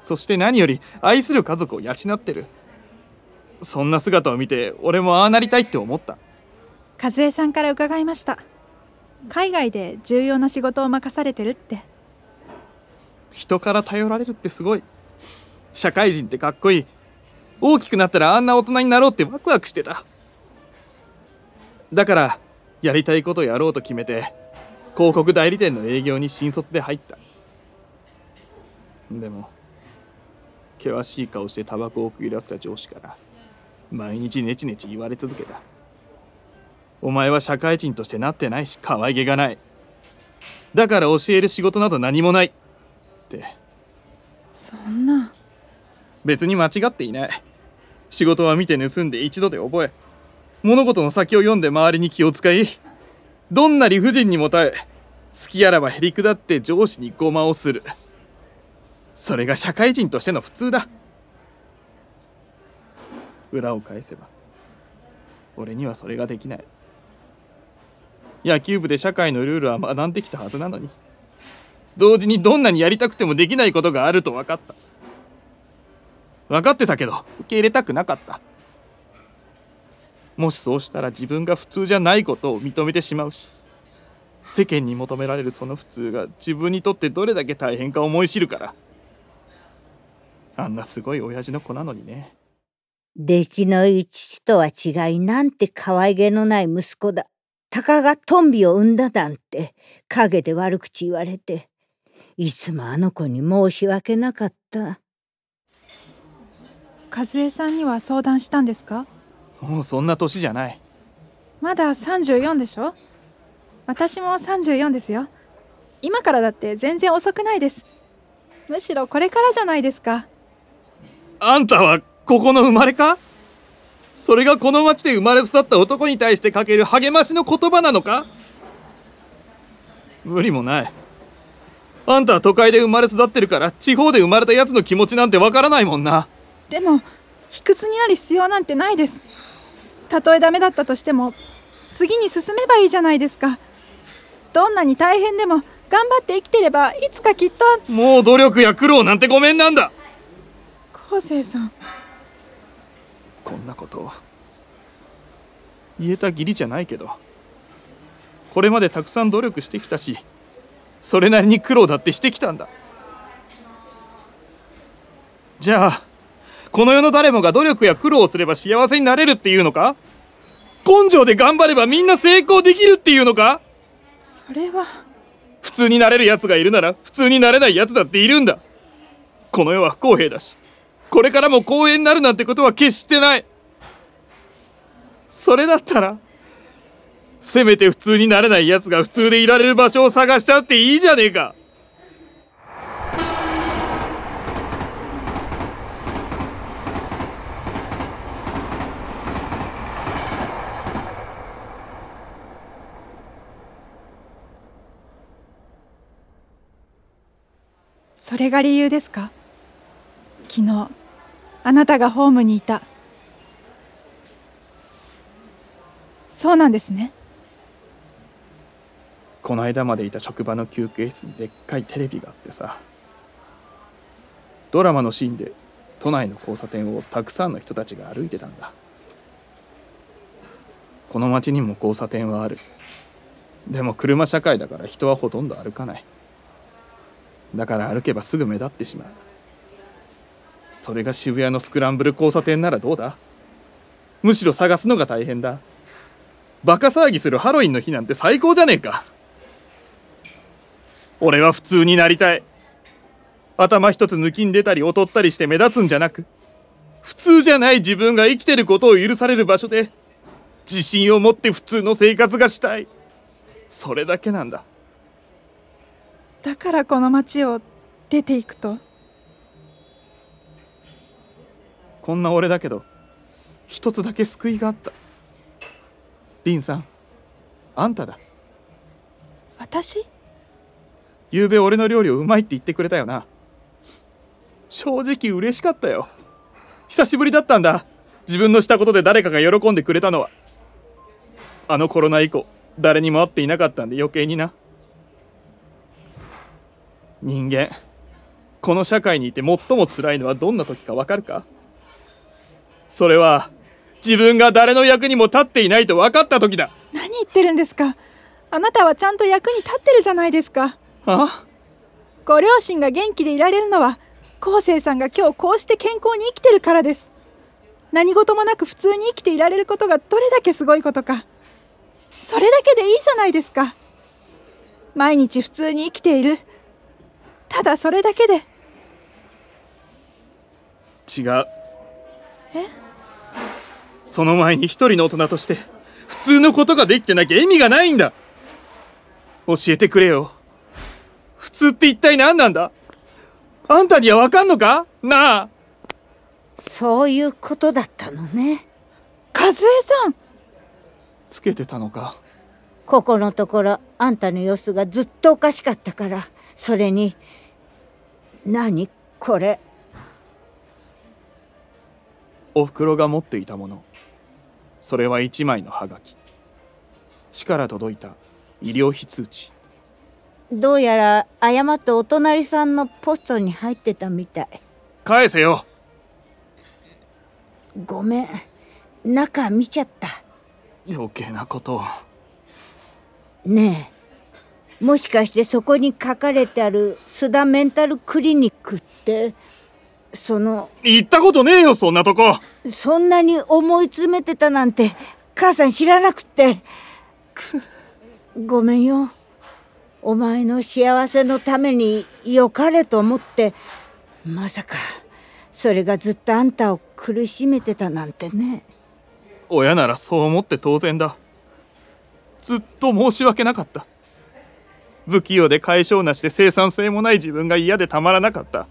そして何より愛する家族を養ってる。そんな姿を見て俺もああなりたいって思った。和江さんから伺いました。海外で重要な仕事を任されてるって。人から頼られるってすごい。社会人ってかっこいい大きくなったらあんな大人になろうってワクワクしてた。だからやりたいことやろうと決めて広告代理店の営業に新卒で入った。でも険しい顔してタバコを食い出した上司から毎日ネチネチ言われ続けた。お前は社会人としてなってないし可愛げがない。だから教える仕事など何もないって。そんな。別に間違っていない仕事は見て盗んで一度で覚え物事の先を読んで周りに気を使いどんな理不尽にも耐え好きあらばへりくだって上司にごまをする。それが社会人としての普通だ。裏を返せば俺にはそれができない。野球部で社会のルールは学んできたはずなのに同時にどんなにやりたくてもできないことがあると分かった。分かってたけど受け入れたくなかったもしそうしたら自分が普通じゃないことを認めてしまうし世間に求められるその普通が自分にとってどれだけ大変か思い知るからあんなすごい親父の子なのにね出来のいい父とは違いなんて可愛げのない息子だ。たかがトンビを産んだなんて陰で悪口言われていつもあの子に申し訳なかった。和江さんには相談したんですか？もうそんな年じゃない。まだ34でしょ？私も34ですよ。今からだって全然遅くないです。むしろこれからじゃないですか。あんたはここの生まれか？それがこの町で生まれ育った男に対してかける励ましの言葉なのか？無理もない。あんたは都会で生まれ育ってるから地方で生まれたやつの気持ちなんてわからないもんなでも卑屈になる必要なんてないです。たとえダメだったとしても次に進めばいいじゃないですか。どんなに大変でも頑張って生きてればいつかきっともう努力や苦労なんてごめんなんだ。昴生さん。こんなことを言えた義理じゃないけどこれまでたくさん努力してきたしそれなりに苦労だってしてきたんだ。じゃあこの世の誰もが努力や苦労をすれば幸せになれるっていうのか？根性で頑張ればみんな成功できるっていうのか？それは。普通になれるやつがいるなら普通になれないやつだっているんだ。この世は不公平だし。これからも公平になるなんてことは決してない。それだったらせめて普通になれないやつが普通でいられる場所を探したっていいじゃねえかそれが理由ですか？昨日あなたがホームにいた。そうなんですね。この間までいた職場の休憩室にでっかいテレビがあってさドラマのシーンで都内の交差点をたくさんの人たちが歩いてたんだ。この町にも交差点はある。でも車社会だから人はほとんど歩かない。だから歩けばすぐ目立ってしまう。それが渋谷のスクランブル交差点ならどうだ？むしろ探すのが大変だ。バカ騒ぎするハロウィンの日なんて最高じゃねえか。俺は普通になりたい。頭一つ抜きん出たり劣ったりして目立つんじゃなく普通じゃない自分が生きてることを許される場所で自信を持って普通の生活がしたい。それだけなんだ。だからこの町を出ていくと。こんな俺だけど一つだけ救いがあった。リンさんあんただ。私？昨べ俺の料理をうまいって言ってくれたよな。正直嬉しかったよ。久しぶりだったんだ。自分のしたことで誰かが喜んでくれたのは。あのコロナ以降誰にも会っていなかったんで余計にな人間。この社会にいて最も辛いのはどんな時かわかるか？それは自分が誰の役にも立っていないと分かった時だ。何言ってるんですか？あなたはちゃんと役に立ってるじゃないですか。あ？ご両親が元気でいられるのは昴生さんが今日こうして健康に生きてるからです。何事もなく普通に生きていられることがどれだけすごいことか。それだけでいいじゃないですか。毎日普通に生きているただそれだけで。違う。え？その前に一人の大人として普通のことができてなきゃ意味がないんだ。教えてくれよ。普通って一体何なんだ？あんたには分かんのか？なあ。そういうことだったのね。和江さん。つけてたのか？ここのところあんたの様子がずっとおかしかったからそれに何？これ。おふくろが持っていたもの。それは一枚のハガキ。市から届いた医療費通知。どうやら誤ってお隣さんのポストに入ってたみたい。返せよ。ごめん。中見ちゃった。余計なことを。ねえもしかしてそこに書かれてある須田メンタルクリニックってその行ったことねえよそんなとこ。そんなに思い詰めてたなんて母さん知らなくって。ごめんよ。お前の幸せのためによかれと思ってまさかそれがずっとあんたを苦しめてたなんてね。親ならそう思って当然だ。ずっと申し訳なかった不器用で解消なしで生産性もない自分が嫌でたまらなかった。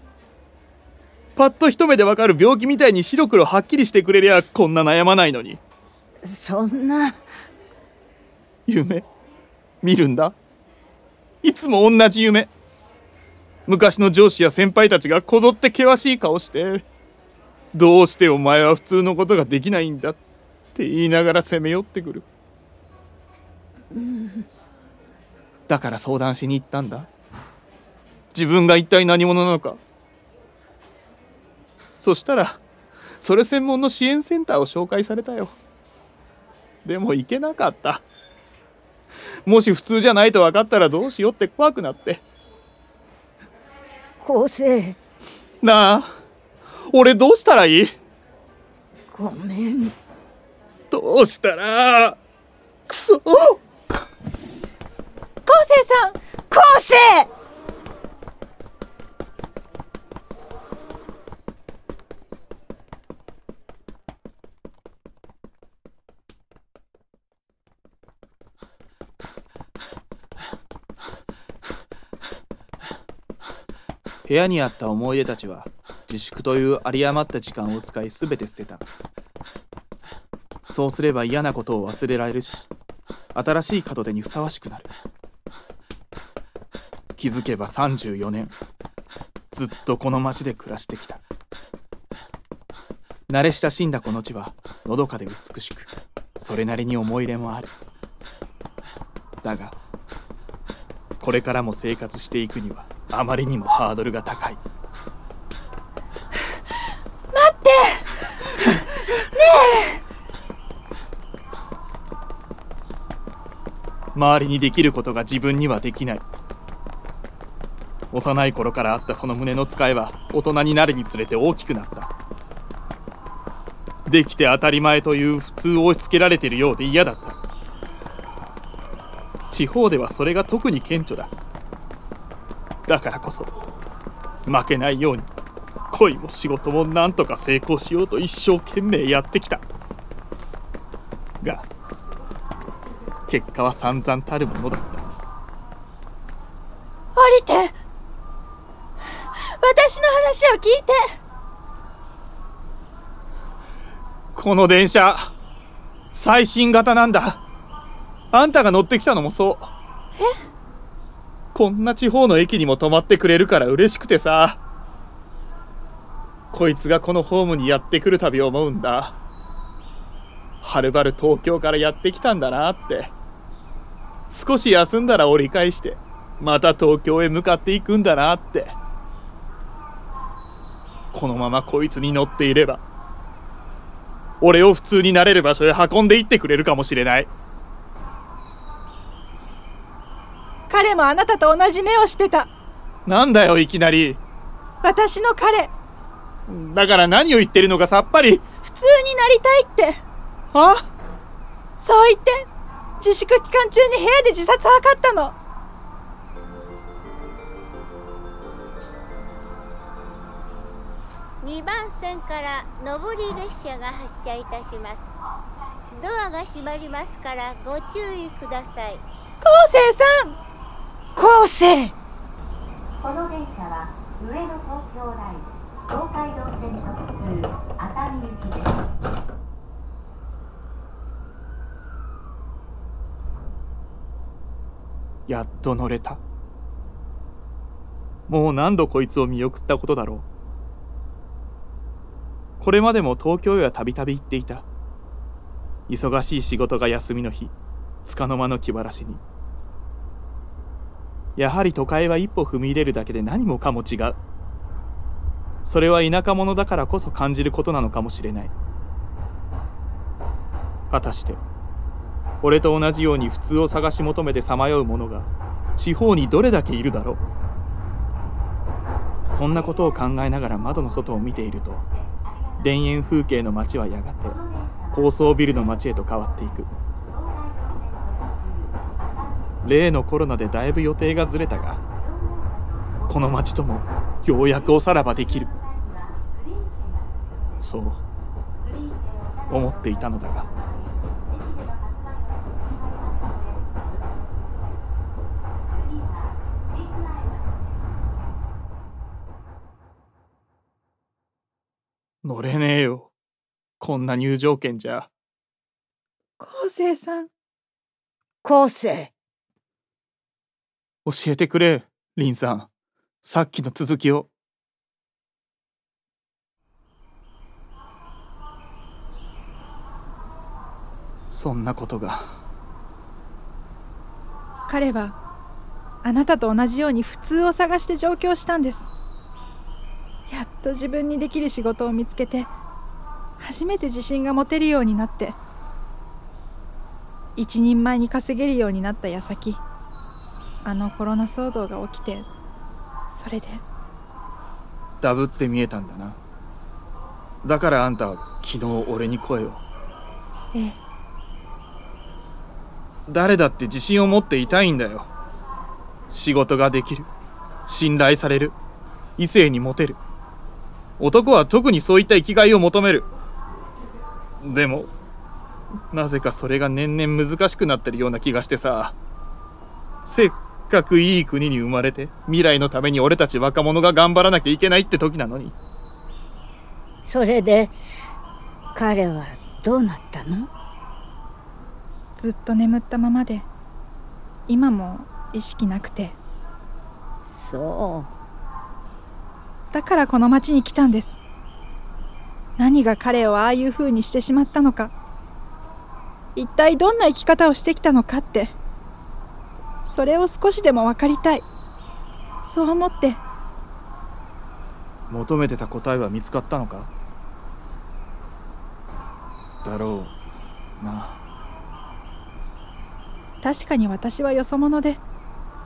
パッと一目でわかる病気みたいに白黒はっきりしてくれりゃこんな悩まないのに。そんな。夢？見るんだ？いつも同じ夢。昔の上司や先輩たちがこぞって険しい顔してどうしてお前は普通のことができないんだって言いながら攻め寄ってくる、だから相談しに行ったんだ。自分が一体何者なのか。そしたらそれ専門の支援センターを紹介されたよ。でも行けなかった。もし普通じゃないと分かったらどうしようって怖くなって。昴生。なあ俺どうしたらいい？ごめん。どうしたらくそ。昴生さん。昴生部屋にあった思い出たちは自粛という有り余った時間を使い全て捨てた。そうすれば嫌なことを忘れられるし新しい門出にふさわしくなる。気づけば34年。ずっとこの町で暮らしてきた。慣れ親しんだこの地はのどかで美しくそれなりに思い入れもある。だがこれからも生活していくにはあまりにもハードルが高い。周りにできることが自分にはできない幼い頃からあったその胸の使いは大人になるにつれて大きくなった。できて当たり前という普通を押し付けられているようで嫌だった。地方ではそれが特に顕著だ。だからこそ負けないように恋も仕事も何とか成功しようと一生懸命やってきた。が結果は散々たるものだった降りて私聞いて。この電車最新型なんだ。あんたが乗ってきたのもそう。え？こんな地方の駅にも止まってくれるから嬉しくてさ。こいつがこのホームにやってくるたび思うんだ。はるばる東京からやってきたんだなって。少し休んだら折り返してまた東京へ向かっていくんだなってこのままこいつに乗っていれば俺を普通になれる場所へ運んでいってくれるかもしれない。彼もあなたと同じ目をしてた。なんだよいきなり。私の彼。だから何を言ってるのかさっぱり。普通になりたいって。は？そう言って自粛期間中に部屋で自殺図ったの2番線から上り列車が発車いたします。ドアが閉まりますからご注意ください。昴生さん昴生。この電車は上野東京ライン東海道線特通熱海行きです。やっと乗れた。もう何度こいつを見送ったことだろうこれまでも東京へはたびたび行っていた。忙しい仕事が休みの日束の間の気晴らしに。やはり都会は一歩踏み入れるだけで何もかも違う。それは田舎者だからこそ感じることなのかもしれない。果たして俺と同じように普通を探し求めてさまよう者が地方にどれだけいるだろう。そんなことを考えながら窓の外を見ていると田園風景の街はやがて高層ビルの街へと変わっていく。例のコロナでだいぶ予定がずれたがこの街ともようやくおさらばできる。そう思っていたのだが乗れねえよ。こんな入場券じゃ。昴生さん。昴生。教えてくれ凛さん。さっきの続きを。そんなことが。彼はあなたと同じように普通を探して上京したんですやっと自分にできる仕事を見つけて初めて自信が持てるようになって一人前に稼げるようになった矢先あのコロナ騒動が起きてそれで？ダブって見えたんだな。だからあんた昨日俺に声を。ええ。誰だって自信を持っていたいんだよ。仕事ができる。信頼される。異性にモテる男は特にそういった生きがいを求める。でもなぜかそれが年々難しくなってるような気がしてさ。せっかくいい国に生まれて未来のために俺たち若者が頑張らなきゃいけないって時なのに。それで彼はどうなったの？ずっと眠ったままで今も意識なくて。そだからこの町に来たんです。何が彼をああいう風にしてしまったのか。一体どんな生き方をしてきたのかって。それを少しでも分かりたい。そう思って。求めてた答えは見つかったのか？だろうな。確かに私はよそ者で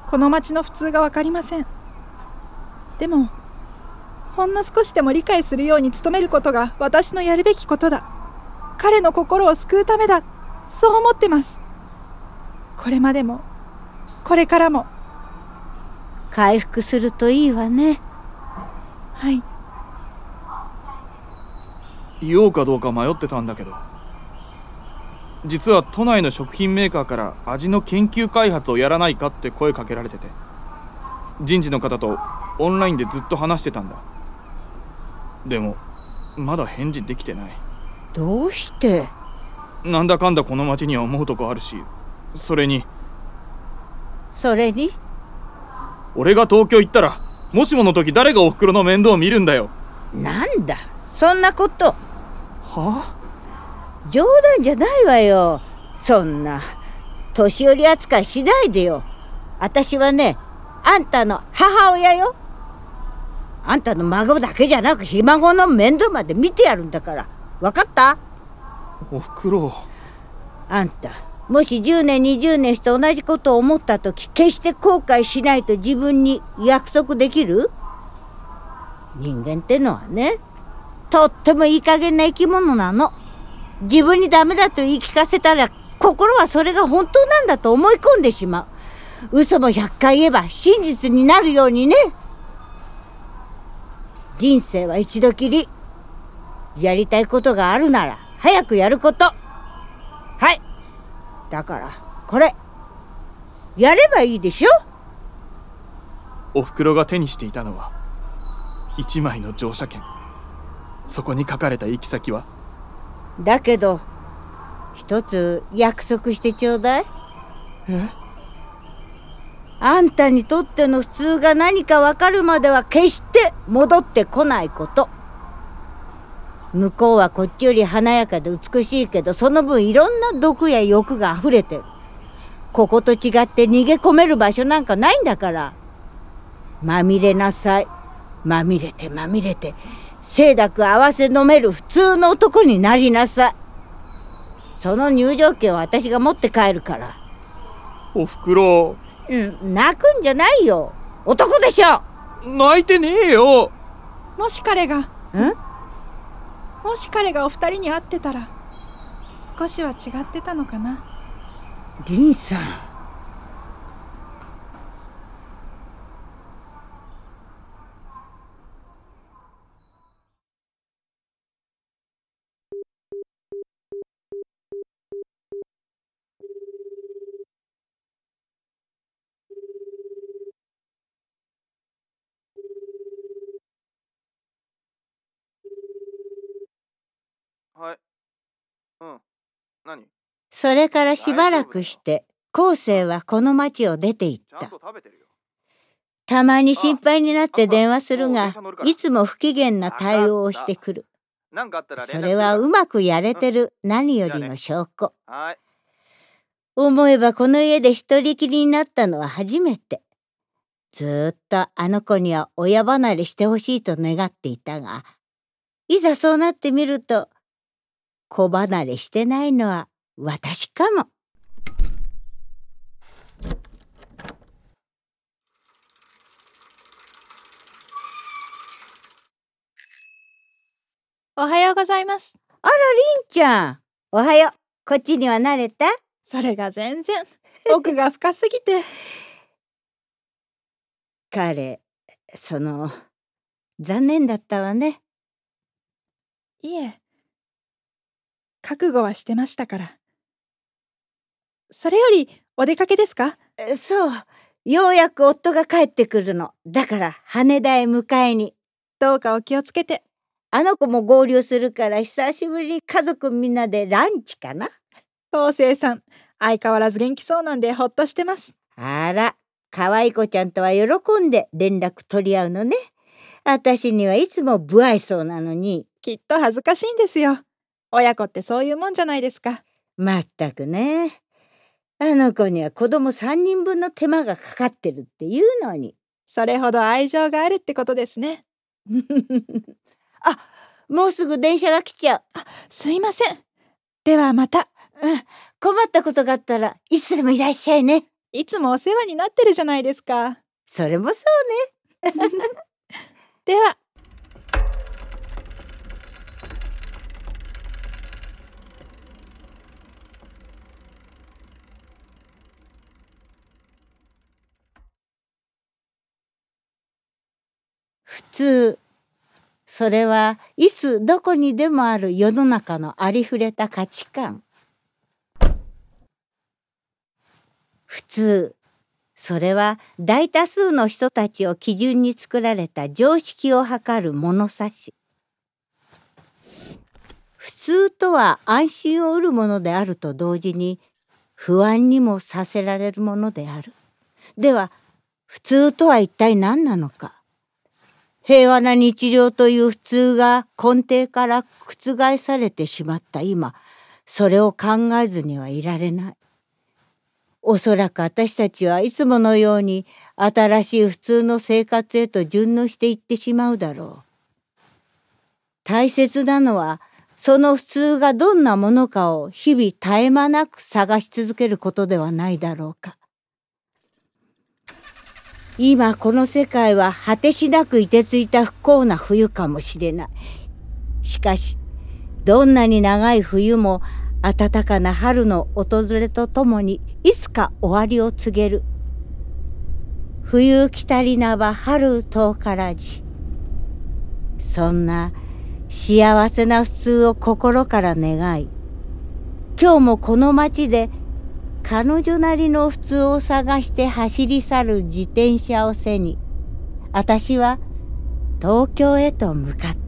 この町の普通が分かりません。でもほんの少しでも理解するように努めることが私のやるべきことだ。彼の心を救うためだ。そう思ってます。これまでもこれからも。う回復するといいわね。はい。言おうかどうか迷ってたんだけど。実は都内の食品メーカーから味の研究開発をやらないかって声かけられてて。人事の方とオンラインでずっと話してたんだでもまだ返事できてない。どうして？なんだかんだこの町には思うとこあるしそれに。それに？俺が東京行ったらもしもの時誰がおふくろの面倒を見るんだよ。なんだ？そんなこと。は冗談じゃないわよ。そんな。年寄り扱いしないでよ。私はねあんたの母親よあんたの孫だけじゃなくひ孫の面倒まで見てやるんだから。分かった？おふくろ。あんたもし10年20年して同じことを思った時決して後悔しないと自分に約束できる？人間ってのはねとってもいい加減な生き物なの。自分にダメだと言い聞かせたら心はそれが本当なんだと思い込んでしまう。嘘も100回言えば真実になるようにね人生は一度きり。やりたいことがあるなら早くやること。はい。だからこれ。やればいいでしょ？おふくろが手にしていたのは一枚の乗車券。そこに書かれた行き先は？だけど一つ約束してちょうだい。え？あんたにとっての普通が何かわかるまでは決して戻ってこないこと。向こうはこっちより華やかで美しいけどその分いろんな毒や欲が溢れてる。ここと違って逃げ込める場所なんかないんだから。まみれなさい。まみれてまみれて。清濁合わせ飲める普通の男になりなさい。その入場券は私が持って帰るから。おふくろ。うん泣くんじゃないよ。男でしょ。泣いてねえよ。もし彼がん？もし彼がお二人に会ってたら少しは違ってたのかな。凛さんそれからしばらくして後世はこの町を出て行った。たまに心配になって電話するがいつも不機嫌な対応をしてくる。それはうまくやれてる何よりの証拠。思えばこの家で一人きりになったのは初めて。ずっとあの子には親離れしてほしいと願っていたがいざそうなってみると子離れしてないのは私かも。おはようございます。あら、りんちゃん。おはよう。こっちには慣れた？それが全然、奥が深すぎて。*laughs* 彼、その、残念だったわね。いえ、覚悟はしてましたから。それより、お出かけですか？そう。ようやく夫が帰ってくるの。だから、羽田へ迎えに。どうかお気をつけて。あの子も合流するから久しぶりに家族みんなでランチかな？昴生さん相変わらず元気そうなんでほっとしてますあら可愛い子ちゃんとは喜んで連絡取り合うのね私にはいつも不愛想なのにきっと恥ずかしいんですよ親子ってそういうもんじゃないですかまったくねあの子には子供3人分の手間がかかってるっていうのにそれほど愛情があるってことですね *laughs* あ、もうすぐ電車が来ちゃう。あ、すいません。ではまた。うん、困ったことがあったらいつでもいらっしゃいね。いつもお世話になってるじゃないですか。それもそうね。*laughs* では。通それはいつどこにでもある世の中のありふれた価値観。普通それは大多数の人たちを基準に作られた常識を測る物差し。普通とは安心を得るものであると同時に不安にもさせられるものである。では普通とは一体何なのか。平和な日常という普通が根底から覆されてしまった今それを考えずにはいられない。おそらく私たちはいつものように新しい普通の生活へと順応していってしまうだろう。大切なのはその普通がどんなものかを日々絶え間なく探し続けることではないだろうか。今この世界は果てしなく凍てついた不幸な冬かもしれない。しかし、どんなに長い冬も暖かな春の訪れとともにいつか終わりを告げる。冬来たりなば春遠からじ。そんな幸せな普通を心から願い、今日もこの街で彼女なりの普通を探して走り去る自転車を背に私は東京へと向かった。